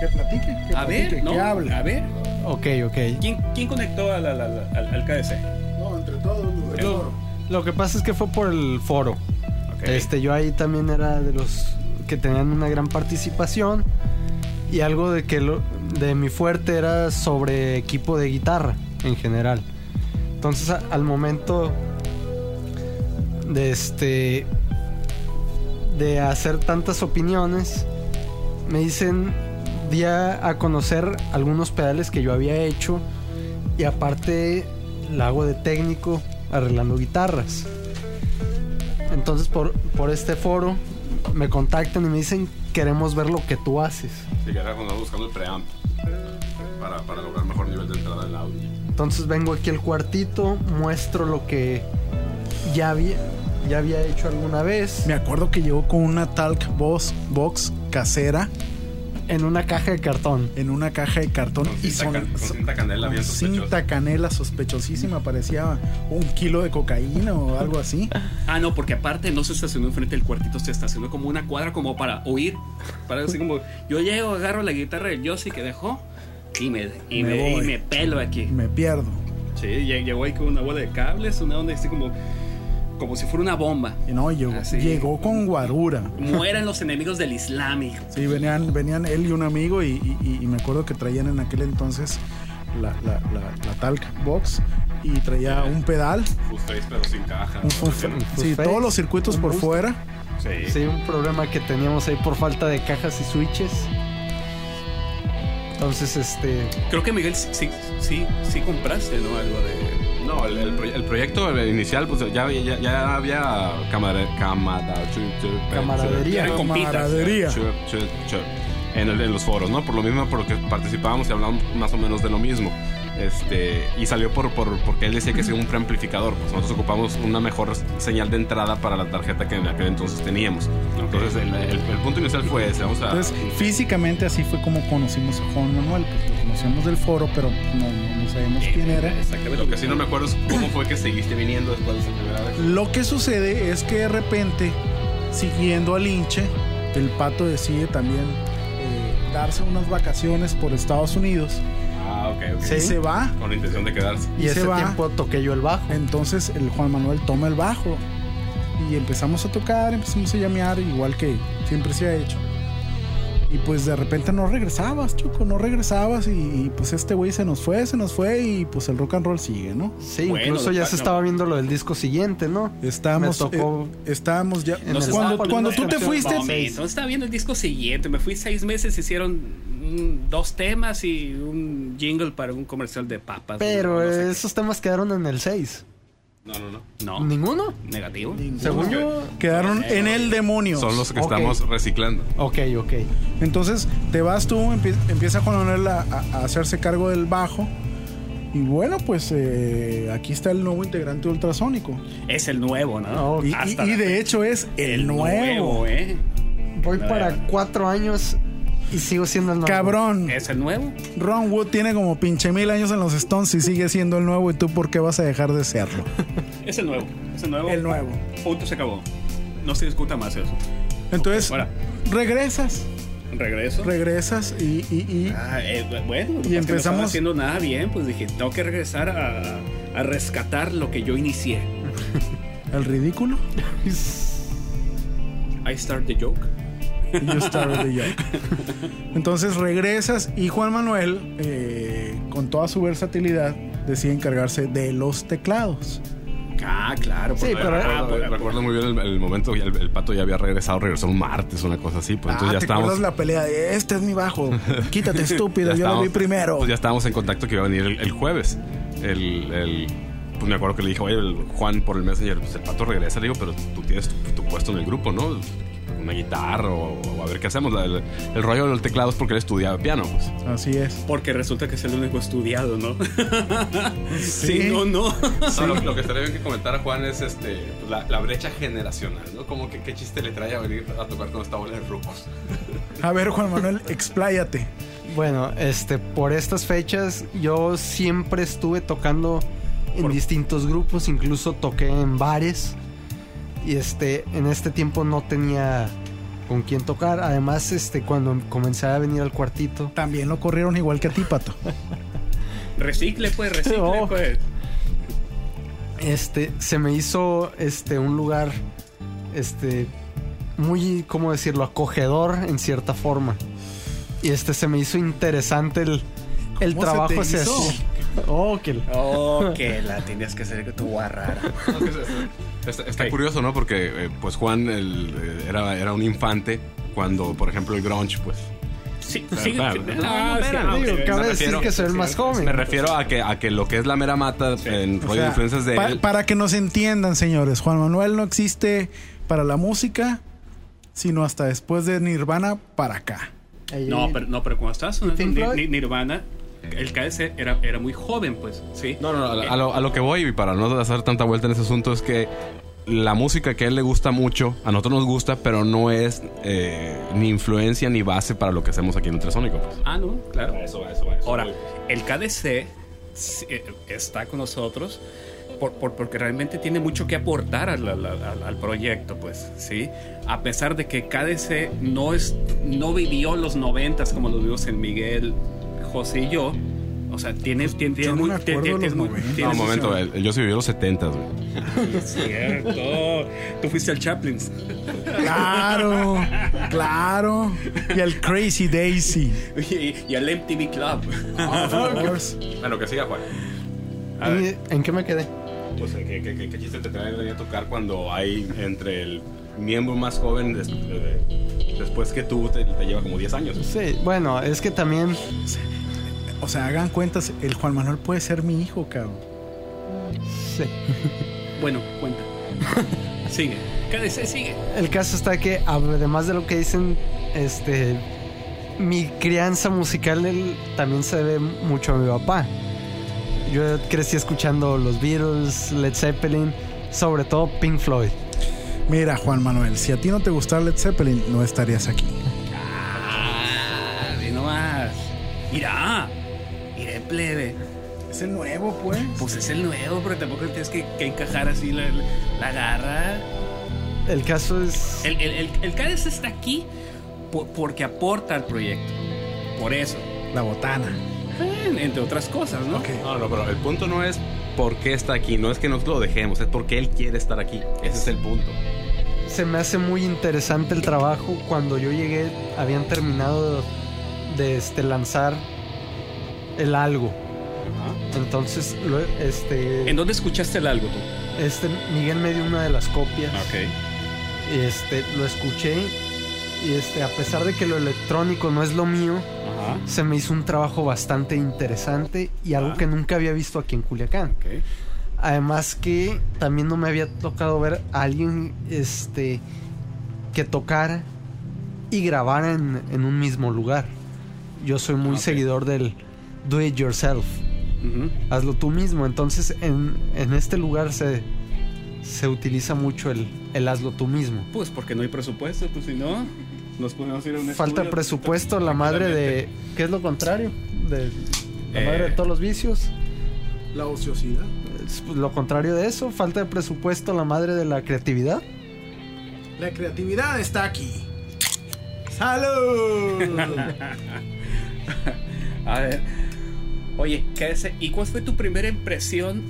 Que platique, que A platique, ver, no. que hable. A ver. Ok, ok. ¿Quién, quién conectó al, al, al, al- al KDC? No, entre todos los del Lo- foro. Lo que pasa es que fue por el foro. Ok. Este, yo ahí también era de los que tenían una gran participación y algo de que lo- de mi fuerte era sobre equipo de guitarra en general. Entonces al momento de este de hacer tantas opiniones me dicen di a, a conocer algunos pedales que yo había hecho y aparte la hago de técnico arreglando guitarras. Entonces por, por este foro me contactan y me dicen queremos ver lo que tú haces. Sí, que era cuando buscando el preamp para, para lograr mejor nivel de entrada del audio. Entonces vengo aquí al cuartito, muestro lo que ya había, ya había hecho alguna vez Me acuerdo que llegó con una talk box, box casera en una caja de cartón. en una caja de cartón Con y cinta, son, con son- cinta canela bien sospechosa. cinta canela sospechosísima, parecía un kilo de cocaína o algo así. Ah, no, porque aparte no se estacionó enfrente del cuartito, se estacionó como una cuadra como para oír. Para así como, yo llego, agarro la guitarra del Yossi que dejó y me, y Me me, y me pelo aquí. Me pierdo. Sí, lle- llegó ahí con una bola de cables, una onda así como, como si fuera una bomba. Y no, llegó, Así. llegó con guarura. Mueran los enemigos del Islam, hijo. Sí, venían, venían él y un amigo y, y- y me acuerdo que traían en aquel entonces la, la, la- la talk box y traía un pedal, Full face, pero sin caja. un- un- Full sí, face, todos los circuitos por fuera. Sí. Sí, un problema que teníamos ahí por falta de cajas y switches. Entonces, este, Creo que Miguel sí, sí, sí compraste, ¿no? Algo de... No, el, el proye- el proyecto inicial, pues ya, había- ya, ya había camara- camada- Camaradería. Camaradería. En, el- en los foros, ¿no? Por lo mismo, porque participábamos y hablábamos más o menos de lo mismo. Este, y salió por, por, porque él decía que es un preamplificador. Pues nosotros ocupamos una mejor señal de entrada para la tarjeta que en aquel entonces teníamos. Entonces, el, el- el punto inicial fue ese. Vamos a. Entonces, físicamente así fue como conocimos a Juan Manuel. Pues lo conocíamos del foro, pero no, no, no sabemos quién era. Exactamente. lo que sí no me acuerdo es cómo fue que seguiste viniendo después de esa primera vez. Lo que sucede es que de repente, siguiendo al hinche, el pato decide también eh, darse unas vacaciones por Estados Unidos Ah, ok, ok. Sí. y se va. Con la intención de quedarse. y, Y se ese va. tiempo toqué yo el bajo. Entonces el Juan Manuel toma el bajo y empezamos a tocar, empezamos a llamear, igual que siempre se ha hecho. Y pues de repente no regresabas, Choco, no regresabas y, y, pues este güey se nos fue, se nos fue y pues el rock and roll sigue, ¿no? Sí, Bueno, incluso ya no. se estaba viendo lo del disco siguiente, ¿no? Estábamos, Me tocó- eh, estábamos ya... No cuando estaba cuando tú te fuiste, Momento, estaba viendo el disco siguiente. Me fui seis meses, hicieron dos temas y un jingle para un comercial de papas. Pero no, no sé esos temas quedaron en el 6. No, no, no. No, ¿Ninguno? negativo. Según yo. quedaron en el demonio. Son los que Ok. estamos reciclando. Ok, ok. Entonces te vas tú, empie- empieza Juan Manuel a, a- a hacerse cargo del bajo. Y bueno, pues eh, aquí está el nuevo integrante ultrasónico. Es el nuevo, ¿no? Y, y- Hasta y la de fecha. hecho es el, nuevo. ¿eh? Voy para cuatro años y sigo siendo el nuevo. Cabrón. ¿Es el nuevo? Ron Wood tiene como pinche mil años en los Stones y sigue siendo el nuevo. ¿Y tú por qué vas a dejar de serlo? Es el nuevo. Es el nuevo. El nuevo. Punto, se acabó. No se discuta más eso. Entonces, Ahora, regresas, regreso. regresas y, y- y- Ah, eh, bueno, Y que no empezamos- estaba haciendo nada bien, pues dije, tengo que regresar a, a rescatar lo que yo inicié. el ridículo. I start the joke. You started the joke. Entonces regresas y Juan Manuel, eh, con toda su versatilidad, decide encargarse de los teclados. Ah, claro. Sí, pero- ah, recuerdo, pues, recuerdo muy bien el, el momento, el, el pato ya había regresado, regresó un martes, una cosa así. Pues ah, entonces ya ¿te estábamos. acuerdas la pelea de este es mi bajo? Quítate, estúpido, yo lo vi primero. Pues ya estábamos en contacto que iba a venir el, el jueves. El, el- pues me acuerdo que le dije, oye, el Juan por el Messenger, pues el pato regresa. Le digo, pero tú tienes tu, tu puesto en el grupo, ¿no? Una guitarra o, o a ver qué hacemos. La- El, el rollo del teclado es porque él estudiaba piano, pues. Así es. Porque resulta que es el único estudiado, ¿no? Sí. sí, no, no. No, lo, lo que estaría bien que comentara Juan es este pues, la, la brecha generacional, ¿no? Como que qué chiste le trae a venir a tocar con esta bola de rucos. A ver, Juan Manuel, expláyate. Bueno, este, por estas fechas yo siempre estuve tocando en Por- distintos grupos, incluso toqué en bares. Y este, en este tiempo no tenía con quién tocar. Además, este, cuando comencé a venir al cuartito, También lo corrieron igual que a ti, Pato. Recicle, pues, recicle, Oh. pues. este, se me hizo este un lugar, este, muy, ¿cómo decirlo? Acogedor en cierta forma. Y este se me hizo interesante el, el ¿Cómo se trabajo se hizo? hacía. Oh, que Oh, que la tenías que hacer tu guarrara. Está, curioso, ¿no? Porque eh, pues Juan el, eh, era, era un infante cuando, por ejemplo, el grunge, pues... Sí, sí. claro, ah, digo, cabe me decir refiero- que soy el más joven. Me refiero a que, a que lo que es la mera mata en O rollo sea, de influencias de pa- él... Para que nos entiendan, señores, Juan Manuel no existe para la música, sino hasta después de Nirvana para acá. No, pero, no, pero cuando Floyd? Ni- Nirvana, el KS era, era muy joven, pues, ¿sí? No, no, no, a, a lo, a lo que voy y para no hacer tanta vuelta en ese asunto es que la música que a él le gusta mucho, a nosotros nos gusta, pero no es eh, ni influencia ni base para lo que hacemos aquí en Ultrasónico. Pues. Ah, no, claro. Eso va, eso va. eso Ahora, voy. el KDC eh, está con nosotros por, por- porque realmente tiene mucho que aportar al, al- al- al proyecto, pues, ¿sí? A pesar de que KDC no, es, no vivió los noventas como lo vimos en Miguel, José y yo, o sea, tiene, tiene, tiene no muy... me acuerdo tiene- de los tiene muy- 90. tiene No, un momento, el- yo sí viví los 70, güey. Es cierto. Tú fuiste al Chaplin. Claro, claro. Y el Crazy Daisy. y, y al MTV Club. Bueno, que siga, Juan. A. ¿Y ¿En qué me quedé? Pues, ¿qué, qué, qué- qué chiste te trae a tocar cuando hay entre el miembro más joven des- de- después que tú te, te lleva como 10 años? Sí, bueno, es que también O sea, hagan cuentas, el Juan Manuel puede ser mi hijo, cabrón. sí. Bueno, cuenta. sigue. Sigue. El caso está que además de lo que dicen, este mi crianza musical él, también se debe mucho a mi papá. Yo crecí escuchando los Beatles, Led Zeppelin, sobre todo Pink Floyd. Mira, Juan Manuel, si a ti no te gustara Led Zeppelin, no estarías aquí. Ah, ve nomás. Mira. Mira plebe. Es el nuevo, pues. Pues es el nuevo, pero tampoco tienes que, que encajar así la, la garra. El caso es El, el, el, el está aquí por- porque aporta al proyecto. Por eso. La botana. Eh, Entre otras cosas, ¿no? Ok. No, no, pero el punto no es por qué está aquí, no es que nosotros lo dejemos, es porque él quiere estar aquí. Ese es el punto. Se me hace muy interesante el trabajo. Cuando yo llegué, habían terminado de este, lanzar el algo. Entonces, lo- este, ¿En dónde escuchaste el algo tú? este, Miguel me dio una de las copias. Ok. Y, este, lo escuché. Y este, a pesar de que lo electrónico no es lo mío, Ajá. se me hizo un trabajo bastante interesante y algo Ah. que nunca había visto aquí en Culiacán. Ok. Además que también no me había tocado ver a alguien este, que tocara y grabara en, en un mismo lugar. Yo soy muy Ok. seguidor del do it yourself. Hazlo tú mismo. Entonces en, en este lugar se, se utiliza mucho el, el hazlo tú mismo. Pues porque no hay presupuesto, pues si no, nos podemos ir a un Falta estudio. presupuesto, la madre de... ¿Qué es lo contrario? De, la Eh. madre de todos los vicios. La ociosidad. Es pues, lo contrario de eso. Falta de presupuesto, la madre de la creatividad. La creatividad está aquí. ¡Salud! A ver. Oye, ¿qué es? ¿Y cuál fue tu primera impresión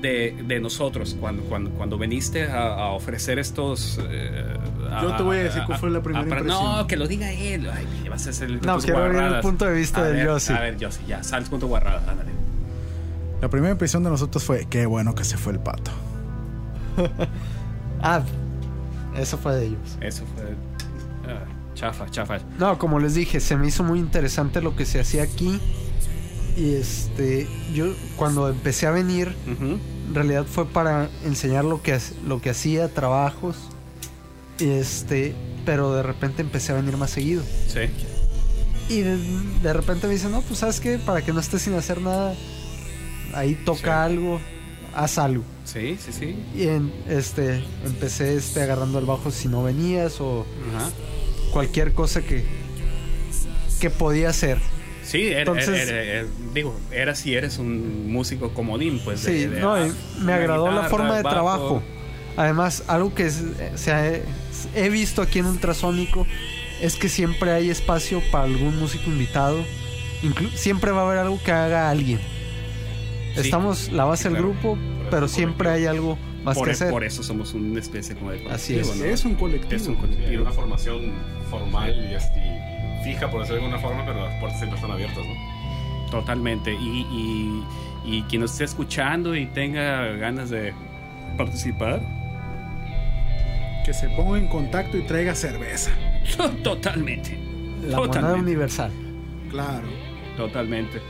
de, de nosotros cuando, cuando, cuando viniste a, a ofrecer estos... eh, Yo te voy a decir cuál fue la primera para- impresión. No, que lo diga él. Ay, me vas a hacer No, quiero oír el guarradas. punto de vista A del ver, Yossi. A ver, Yossi, ya, sales con tu guarrada, ándale. La primera impresión de nosotros fue, qué bueno que se fue el pato. Ah, eso fue de ellos. Eso fue... ah, chafa, chafa. No, como les dije, se me hizo muy interesante lo que se hacía aquí. Y este, yo cuando empecé a venir, en realidad fue para enseñar lo que, lo que hacía, trabajos. Y este, pero de repente empecé a venir más seguido. Sí. Y de, de repente me dicen, no, pues sabes qué, para que no estés sin hacer nada, ahí toca Sí. algo, haz algo. Sí, sí, sí. Y en, este, empecé este, agarrando el bajo si no venías o Ajá. cualquier cosa que, que podía hacer. Sí, era, Entonces- era- era- digo, era si eres un músico comodín, pues. Sí, de- no, me agradó la forma de bajo. trabajo. Además, algo que es- se ha- he visto aquí en Ultrasónico es que siempre hay espacio para algún músico invitado. Inclu- siempre va a haber algo que haga alguien. Sí, Estamos la base sí, del claro. grupo, pero siempre hay algo más Por, que hacer. por eso somos una especie como de Así colectivo, es. ¿no? Es un colectivo. Es un colectivo. una formación formal y, fija, por decirlo de alguna forma, pero las puertas siempre están abiertas, ¿no? Totalmente. Y, y, y quien nos esté escuchando y tenga ganas de participar, Que se ponga en contacto y traiga cerveza. totalmente. la moneda totalmente. universal. Claro. Totalmente.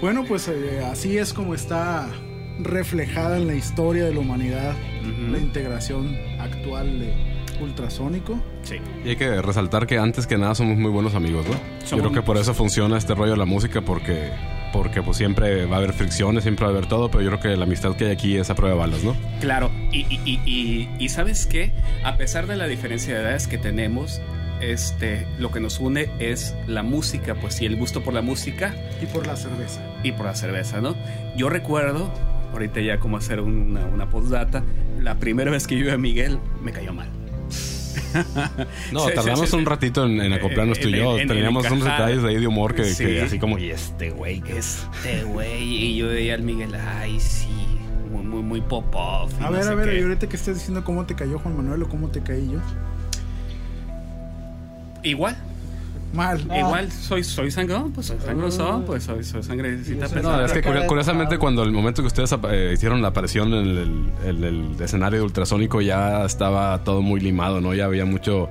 Bueno, pues eh, así es como está reflejada en la historia de la humanidad la integración actual de ultrasónico. Sí. Y hay que resaltar que antes que nada somos muy buenos amigos, ¿no? Yo Somos- creo que por eso funciona este rollo de la música, porque, porque pues siempre va a haber fricciones, siempre va a haber todo, pero yo creo que la amistad que hay aquí es a prueba de balas, ¿no? Claro, y, y, y, y- y sabes qué, a pesar de la diferencia de edades que tenemos, este, lo que nos une es la música, pues y el gusto por la música Y por la cerveza. y por la cerveza, ¿no? Yo recuerdo, ahorita ya como hacer una, una postdata, la primera vez que yo vi a Miguel me cayó mal. No, Sí, sí, tardamos sí. un ratito en, en acoplarnos En- tú y yo. en- en Teníamos unos detalles de ahí de humor que, Sí. que así como, y este güey, que es... Este güey, y yo veía al Miguel, ay, sí, muy, muy, muy pop-off. y A no ver, a ver, qué. y ahorita que estés diciendo cómo te cayó Juan Manuel o cómo te caí yo. Igual, Mal. igual, soy, soy sangrón, pues soy sangrosón, pues soy, soy sangrecita soy- pesada. No, es que curiosamente cuando el momento que ustedes eh, hicieron la aparición en el, en el escenario de ultrasónico ya estaba todo muy limado, ¿no? Ya había mucho,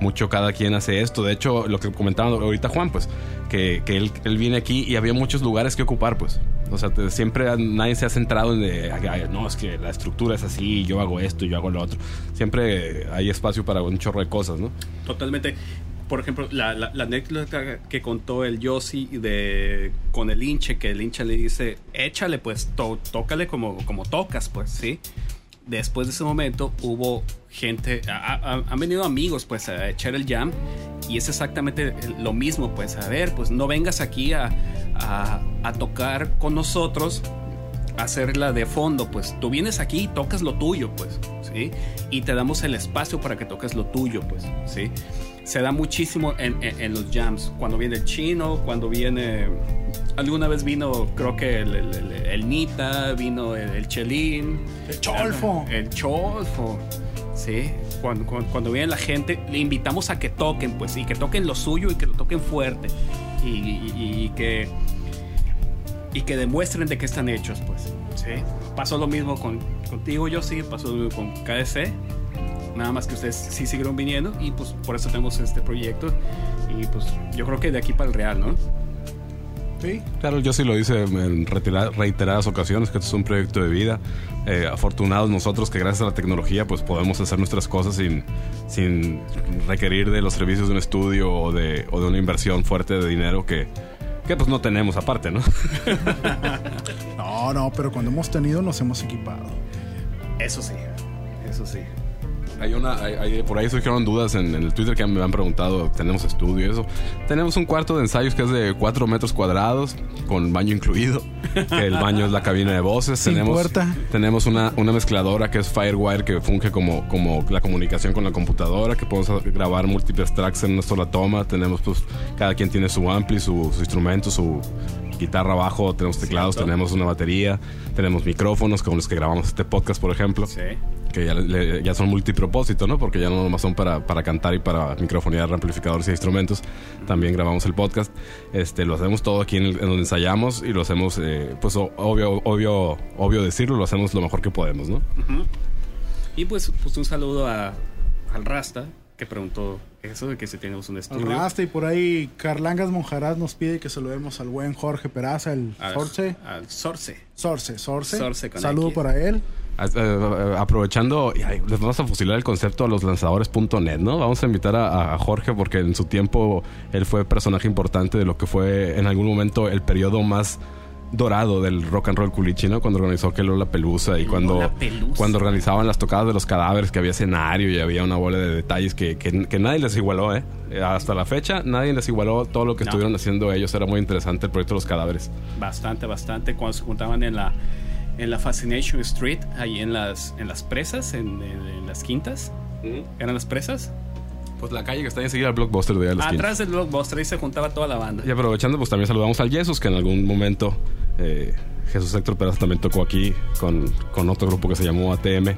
mucho cada quien hace esto. De hecho, lo que comentaba ahorita Juan, pues, que, que él, él viene aquí y había muchos lugares que ocupar, pues. O sea, te- siempre nadie se ha centrado en de, "Ay, ay, no, es que la estructura es así, yo hago esto, yo hago lo otro. Siempre hay espacio para un chorro de cosas, ¿no? Totalmente. Por ejemplo, la, la, la anécdota que contó el Yossi de con el hinche, que el hinche le dice, échale pues, to- tócale como, como tocas, pues, ¿sí? Después de ese momento hubo gente, ha- ha- han venido amigos pues a echar el jam y es exactamente lo mismo, pues, a ver, pues no vengas aquí a, a, a tocar con nosotros hacerla de fondo, pues tú vienes aquí y tocas lo tuyo, pues, ¿sí? Y te damos el espacio para que toques lo tuyo, pues, ¿sí? Se da muchísimo en, en- en los jams, cuando viene el chino, cuando viene... Alguna vez vino, creo que el, el- el- el Nita, vino el, el Chelín. El Cholfo. El Cholfo, ¿sí? Cuando, cuando, cuando viene la gente, le invitamos a que toquen, pues, y que toquen lo suyo y que lo toquen fuerte. Y, y- y que y que demuestren de qué están hechos, pues. ¿sí? Pasó lo mismo con, contigo, yo sí, pasó lo mismo con KDC. Nada más que ustedes sí siguieron viniendo y pues por eso tenemos este proyecto. Y pues yo creo que de aquí para el Real, ¿no? Sí. Claro, yo sí lo hice en reiteradas ocasiones, que esto es un proyecto de vida. Eh, afortunados nosotros que gracias a la tecnología pues podemos hacer nuestras cosas sin, sin requerir de los servicios de un estudio o de, o de una inversión fuerte de dinero que, que pues no tenemos aparte, ¿no? No, no, pero cuando hemos tenido nos hemos equipado. Eso sí, eso sí. Hay una, hay- hay- por ahí surgieron dudas en, en el Twitter que me han preguntado, tenemos estudio y eso. Tenemos un cuarto de ensayos que es de 4 metros cuadrados, con baño incluido, que el baño es la cabina de voces. Sin tenemos, puerta. Tenemos una, una mezcladora que es Firewire que funge como, como la comunicación con la computadora, que podemos grabar múltiples tracks en una sola toma. Tenemos pues, cada quien tiene su ampli, su, su instrumento, su guitarra abajo, tenemos teclados, Cierto. tenemos una batería, tenemos micrófonos con los que grabamos este podcast, por ejemplo Sí. Que ya, le- ya son multipropósito, ¿no? Porque ya no nomás son para, para cantar y para microfonear amplificadores y instrumentos. También grabamos el podcast. Este, lo hacemos todo aquí en, el- en donde ensayamos y lo hacemos, eh, pues obvio, obvio, obvio decirlo, lo hacemos lo mejor que podemos, ¿no? Ujú. Y pues, pues un saludo a, al Rasta, que preguntó eso de que si tenemos un Al estudio. Rasta y por ahí Carlangas Monjarás nos pide que se lo demos al buen Jorge Peraza, el Al- Sorce. Al Sorce. Sorce, Sorce. Sorce con Saludo X. para él. Eh, aprovechando, y, ay, les vamos a fusilar el concepto a los lanzadores.net, ¿no? Vamos a invitar a, a Jorge porque en su tiempo él fue personaje importante de lo que fue en algún momento el periodo más dorado del rock and roll culichi, ¿no? Cuando organizó que la Pelusa y cuando, Lollapalooza. cuando organizaban las tocadas de los cadáveres, que había escenario y había una bola de detalles que, que, que nadie les igualó, ¿eh? Hasta la fecha, nadie les igualó todo lo que No. estuvieron haciendo ellos. Era muy interesante el proyecto de los cadáveres. Bastante, bastante. Cuando se juntaban en la, en la Fascination Street, ahí en las, en las presas, en, en- en las quintas. ¿Eran las presas? Pues la calle que está enseguida al blockbuster de. Atrás del blockbuster, ahí se juntaba toda la banda. Y aprovechando, pues también saludamos al Jesus, que en algún momento eh, Jesús Héctor Pérez también tocó aquí con, con otro grupo que se llamó ATM.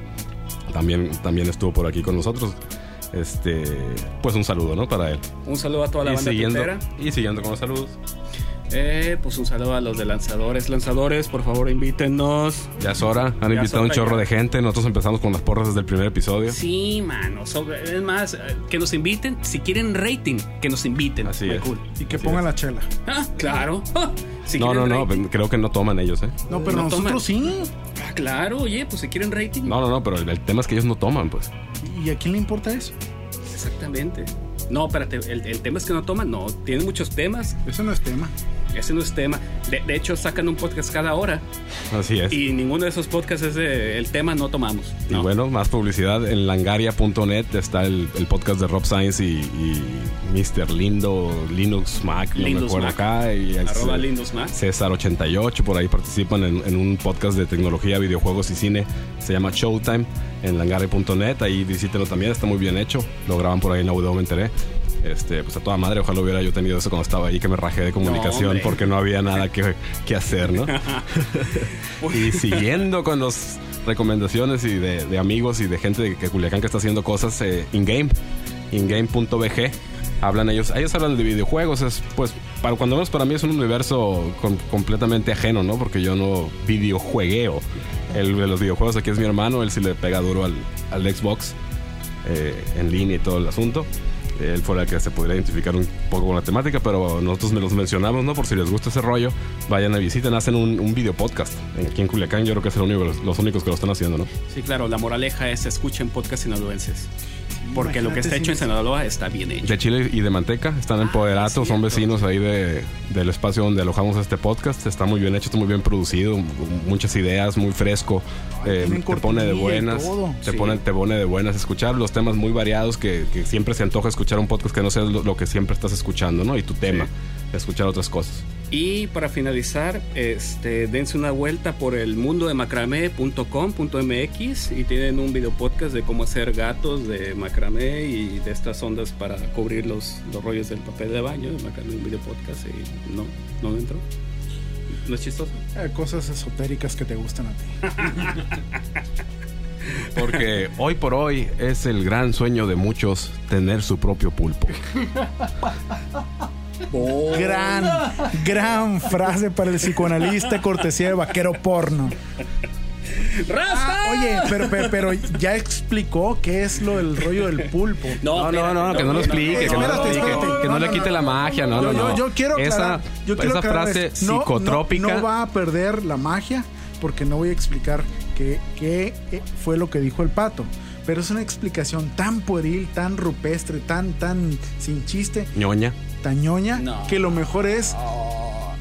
También, también estuvo por aquí con nosotros. Este, pues un saludo, ¿no? Para él. Un saludo a toda la y, banda siguiendo, y siguiendo con los saludos. Eh, pues un saludo a los de lanzadores. Lanzadores, por favor, invítenos. Ya es hora. Han Ya invitado un chorro ya. de gente. Nosotros empezamos con las porras desde el primer episodio. Sí, mano. sobre- es más, eh, que nos inviten. Si quieren rating, que nos inviten. Así Muy es. cool. Y que Así pongan es. la chela. Ah, claro. Ah, si no, no, no. rating. Creo que no toman ellos, ¿eh? No, pero No nosotros sí. Ah, claro, oye, pues si quieren rating. No, no, no. Pero el, el tema es que ellos no toman, pues. ¿Y a quién le importa eso? Exactamente. No, espérate, el, el tema es que no toman, no. Tienen muchos temas. Eso no es tema. Ese no es tema. De, de hecho, sacan un podcast cada hora. Así es. Y ninguno de esos podcasts es de el tema no tomamos. Y ¿no? bueno, más publicidad en langaria.net está el, el podcast de Rob Science y, y Mr. Lindo, Linux Mac, no me Linux acuerdo Mac. acá. Y Arroba lindos más. César88, por ahí participan en, en un podcast de tecnología, videojuegos y cine. Se llama Showtime en langaria.net. Ahí visítenlo también, está muy bien hecho. Lo graban por ahí en Audio, me enteré. Este, pues a toda madre, ojalá hubiera yo tenido eso cuando estaba ahí, que me rajé de comunicación porque no había nada que, que hacer, ¿no? y siguiendo con las recomendaciones y de, de amigos y de gente de que Culiacán que está haciendo cosas eh, in-game, ingame.bg. Hablan ellos, ellos hablan de videojuegos, es pues para cuando menos para mí es un universo com- completamente ajeno, ¿no? Porque yo no videojuegueo. El de los videojuegos aquí es mi hermano, él sí le pega duro al, al Xbox eh, en línea y todo el asunto. Él fue el que se podría identificar un poco con la temática, pero nosotros me los mencionamos, ¿no? Por si les gusta ese rollo, vayan a visiten, hacen un, un video podcast. Aquí en Culiacán yo creo que es el único, los, únicos que lo están haciendo, ¿no? Sí, claro, la moraleja es escuchen podcast sinaloenses. Porque lo que está hecho en si- Sinaloa está bien hecho. De Chile y de Manteca, están en Ah, Poderato, es son vecinos ahí de, del espacio donde alojamos este podcast. Está muy bien hecho, está muy bien producido, muchas ideas, muy fresco. Eh, te pone de buenas, te Sí. pone, te pone de buenas escuchar los temas muy variados que, que siempre se antoja escuchar un podcast que no sea lo, lo que siempre estás escuchando, ¿no? Y tu tema, escuchar otras cosas. Y para finalizar, este, dense una vuelta por el mundo de macramé.com.mx y tienen un video podcast de cómo hacer gatos de macramé y de estas ondas para cubrir los, los rollos del papel de baño. de Macramé, un video podcast y no, no entró. ¿No es chistoso? Eh, cosas esotéricas que te gustan a ti. Porque hoy por hoy es el gran sueño de muchos tener su propio pulpo. Gran, gran frase para el psicoanalista cortesía de vaquero porno. Ah, oye, pero, pero, pero ya explicó qué es lo del rollo del pulpo. No, no, no, que no lo explique, que no lo explique, que no No, le no, quite no. la magia, no, no, yo, yo- no. yo quiero aclarar, esa, yo quiero esa frase no, no- psicotrópica. No, va a perder la magia porque no voy a explicar qué, qué fue lo que dijo el pato. Pero es una explicación tan pueril, tan rupestre, tan, tan sin chiste, ñoña. Tan ñoña, No. que lo mejor es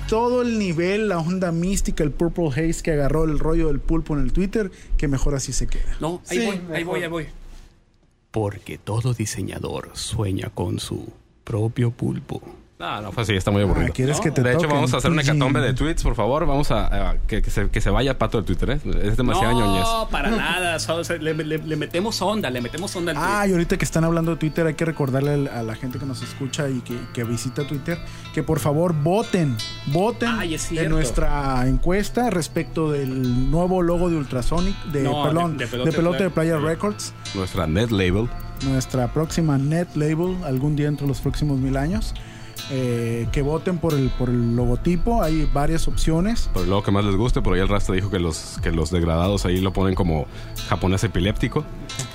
todo el nivel, la onda mística, el purple haze que agarró el rollo del pulpo en el Twitter, que mejor así se queda. No, ahí Sí, voy, ahí voy, ahí voy. Porque todo diseñador sueña con su propio pulpo. No, no, pues sí, está muy aburrido. Ah, ¿quieres que te de hecho, vamos a hacer una hecatombe de tweets, por favor. Vamos a, a- que, que se, que se vaya pato del Twitter, ¿eh? Es demasiada ñoñez. No, para nada. solo se- le, le- le metemos onda, le metemos onda al. Ah, y ahorita que están hablando de Twitter, hay que recordarle a la gente que nos escucha y que, que visita Twitter que por favor voten, voten Ay, es en nuestra encuesta respecto del nuevo logo de Ultrasonic, de, No, perdón, de- de, de Pelote Pelote de Playa. Playa Records, Nuestra net label. nuestra próxima net label algún día entre los próximos mil años. Eh, que voten por el, por el logotipo, hay varias opciones. Por el logo que más les guste, por ahí el Rasta dijo que los, que los degradados ahí lo ponen como japonés epiléptico.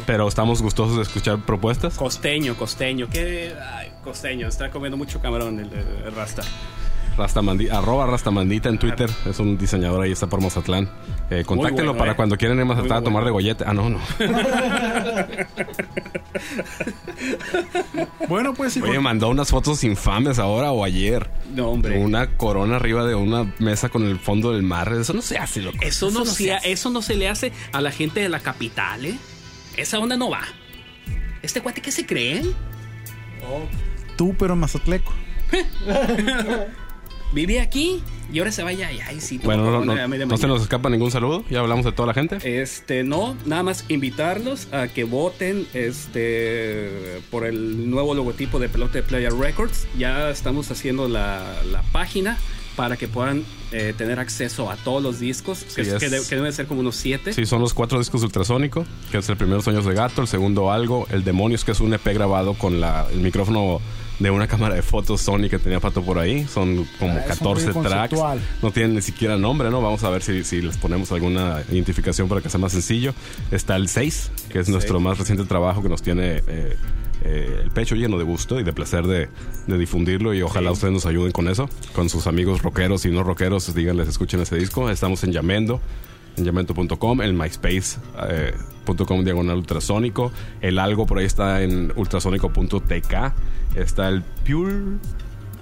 Pero estamos gustosos de escuchar propuestas. Costeño, costeño. ¿Qué? Ay, costeño. Está comiendo mucho camarón el, el- el Rasta. Rastamandi- arroba Rastamandita en Twitter. Es un diseñador ahí, está por Mazatlán. Eh, contáctenlo bueno, para eh. cuando quieran ir a Mazatlán a tomar bueno. de gollete. Ah, no, no. Bueno, pues y Oye, mandó unas fotos infames ahora o ayer. No, hombre. Una corona arriba de una mesa con el fondo del mar. Eso no se hace, loco. Eso no, se, eso no se le hace a la gente de la capital, ¿eh? Esa onda no va. ¿Este cuate qué se cree? tú, pero mazatleco. Vive aquí y ahora se vaya allá. Ay, sí, Bueno, no, no, no se nos escapa ningún saludo. Ya hablamos de toda la gente. Este, no, nada más invitarlos a que voten este por el nuevo logotipo de Pelota de Playa Records. Ya estamos haciendo la, la página para que puedan eh, tener acceso a todos los discos, que, Sí, es- que es- de- que deben ser como unos siete. Sí, son los cuatro discos de ultrasónico, que es el primero Sueños de Gato, el segundo Algo, el Demonios, que es un EP grabado con la, el micrófono de una cámara de fotos Sony que tenía Pato por ahí. Son como Ah, es un 14 rollo tracks. conceptual. No tienen ni siquiera nombre, ¿no? Vamos a ver si, si les ponemos alguna identificación para que sea más sencillo. Está el 6, que es nuestro más reciente trabajo que nos tiene eh, eh, el pecho lleno de gusto y de placer de, de difundirlo y ojalá ustedes nos ayuden con eso, con sus amigos rockeros y no rockeros, díganles, escuchen ese disco. Estamos en Yamendo, en yamento.com, en myspace.com diagonal ultrasónico. El algo por ahí está en ultrasónico.tk. Está el Pure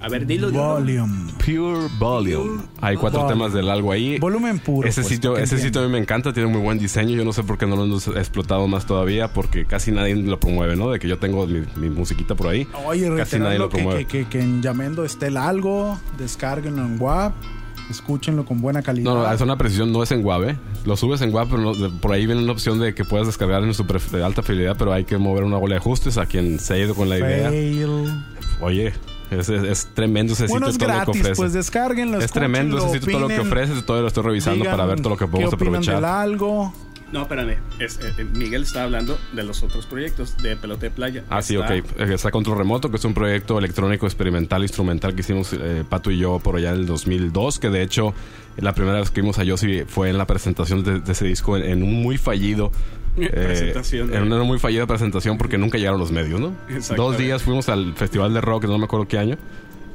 A ver, dilo, dilo. Volume. Pure Volume. Hay cuatro Volume. temas del algo ahí. Volumen puro. Ese pues, sitio, ese sitio a mí me encanta, tiene muy buen diseño. Yo no sé por qué no lo hemos explotado más todavía, porque casi nadie lo promueve, ¿no? De que yo tengo mi, mi musiquita por ahí. Oye, casi nadie lo promueve. que, que, que en Yamendo esté el algo, descárguenlo en WAP, escúchenlo con buena calidad. No, no, es una precisión, no es en WAV, ¿eh? Lo subes en WAV, pero no- de- por ahí viene una opción de que puedas descargar en su pref- de alta fidelidad, pero hay que mover una bola de ajustes a quien se ha ido con la idea. Fail. Oye, es, es- es tremendo ese Bueno, es sitio, todo lo que gratis, ofrece. pues descárguenlo. es tremendo ese sitio, todo lo que opinen, ofrece, todo lo estoy revisando digan para ver todo lo que podemos aprovechar. algo. No, espérame. Es, eh, eh, Miguel está hablando de los otros proyectos de Pelota de Playa. Ah, sí, Está- ok. Eh, Está Control Remoto, que es un proyecto electrónico experimental, instrumental que hicimos eh, Pato y yo por allá en el 2002, que de hecho la primera vez que vimos a Yossi fue en la presentación de, de ese disco en, en un muy fallido... eh, Presentación, en una muy fallida presentación porque nunca llegaron los medios, ¿no? Dos días fuimos al Festival de Rock, no me acuerdo qué año.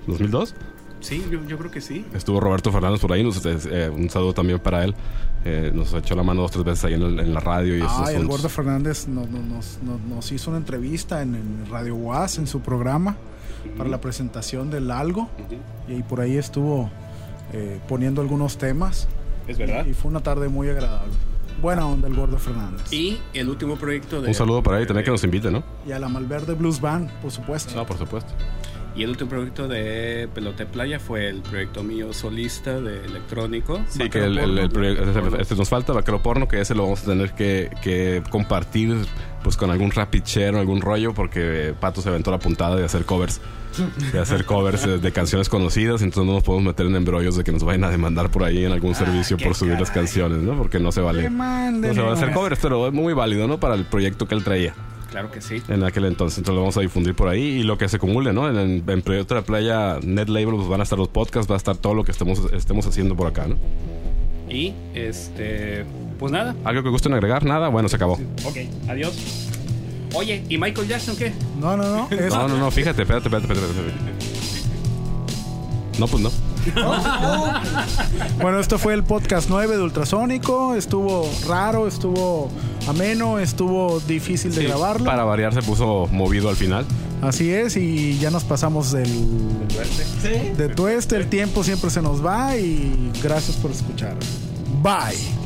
¿2002? Sí, yo, yo creo que sí. Estuvo Roberto Fernández por ahí, nos- eh, un saludo también para él. Eh, nos echó la mano dos tres veces ahí en, el- en la radio. Y esos Ah, el. Gordo Fernández nos, nos- nos- hizo una entrevista en, en Radio UAS, en su programa, para la presentación del algo. Y ahí por ahí estuvo eh, poniendo algunos temas. Es verdad. Y fue una tarde muy agradable. Buena onda el Gordo Fernández. Y el último proyecto de. Un saludo para él, también que nos invite, ¿no? Y a la Malverde Blues Band, por supuesto. No, por supuesto. Y el último proyecto de Pelota de Playa fue el proyecto mío solista de electrónico. Sí, que el, el- el proyecto- este, este nos falta, Vaquero Porno, que ese lo vamos a tener que, que compartir pues con algún rapid share o algún rollo, porque Pato se aventó la puntada de hacer covers, de hacer covers eh, de canciones conocidas, entonces no nos podemos meter en embrollos de que nos vayan a demandar por ahí en algún servicio qué por subir las canciones, ¿no? Porque no se vale. No se va a hacer covers, pero es muy válido, ¿no? Para el proyecto que él traía Claro que sí. en aquel entonces. Entonces lo vamos a difundir por ahí y lo que se acumule, ¿no? En, en, en Proyecto de la Playa Net Label pues, van a estar los podcasts, va a estar todo lo que estemos, estemos haciendo por acá, ¿no? Y este. Pues nada. ¿Algo que gusten agregar? Nada, bueno, se acabó. Ok, adiós. Oye, ¿y Michael Jackson qué? No, no, no. es- No, no, no, fíjate, espérate, espérate, espérate. espérate. No, pues no. Bueno, esto fue el podcast 9 de Ultrasónico. Estuvo raro, estuvo ameno, estuvo difícil de Sí, grabarlo. Para variar se puso movido al final. Así es, y ya nos pasamos del, de tueste. El tiempo siempre se nos va y gracias por escuchar. Bye.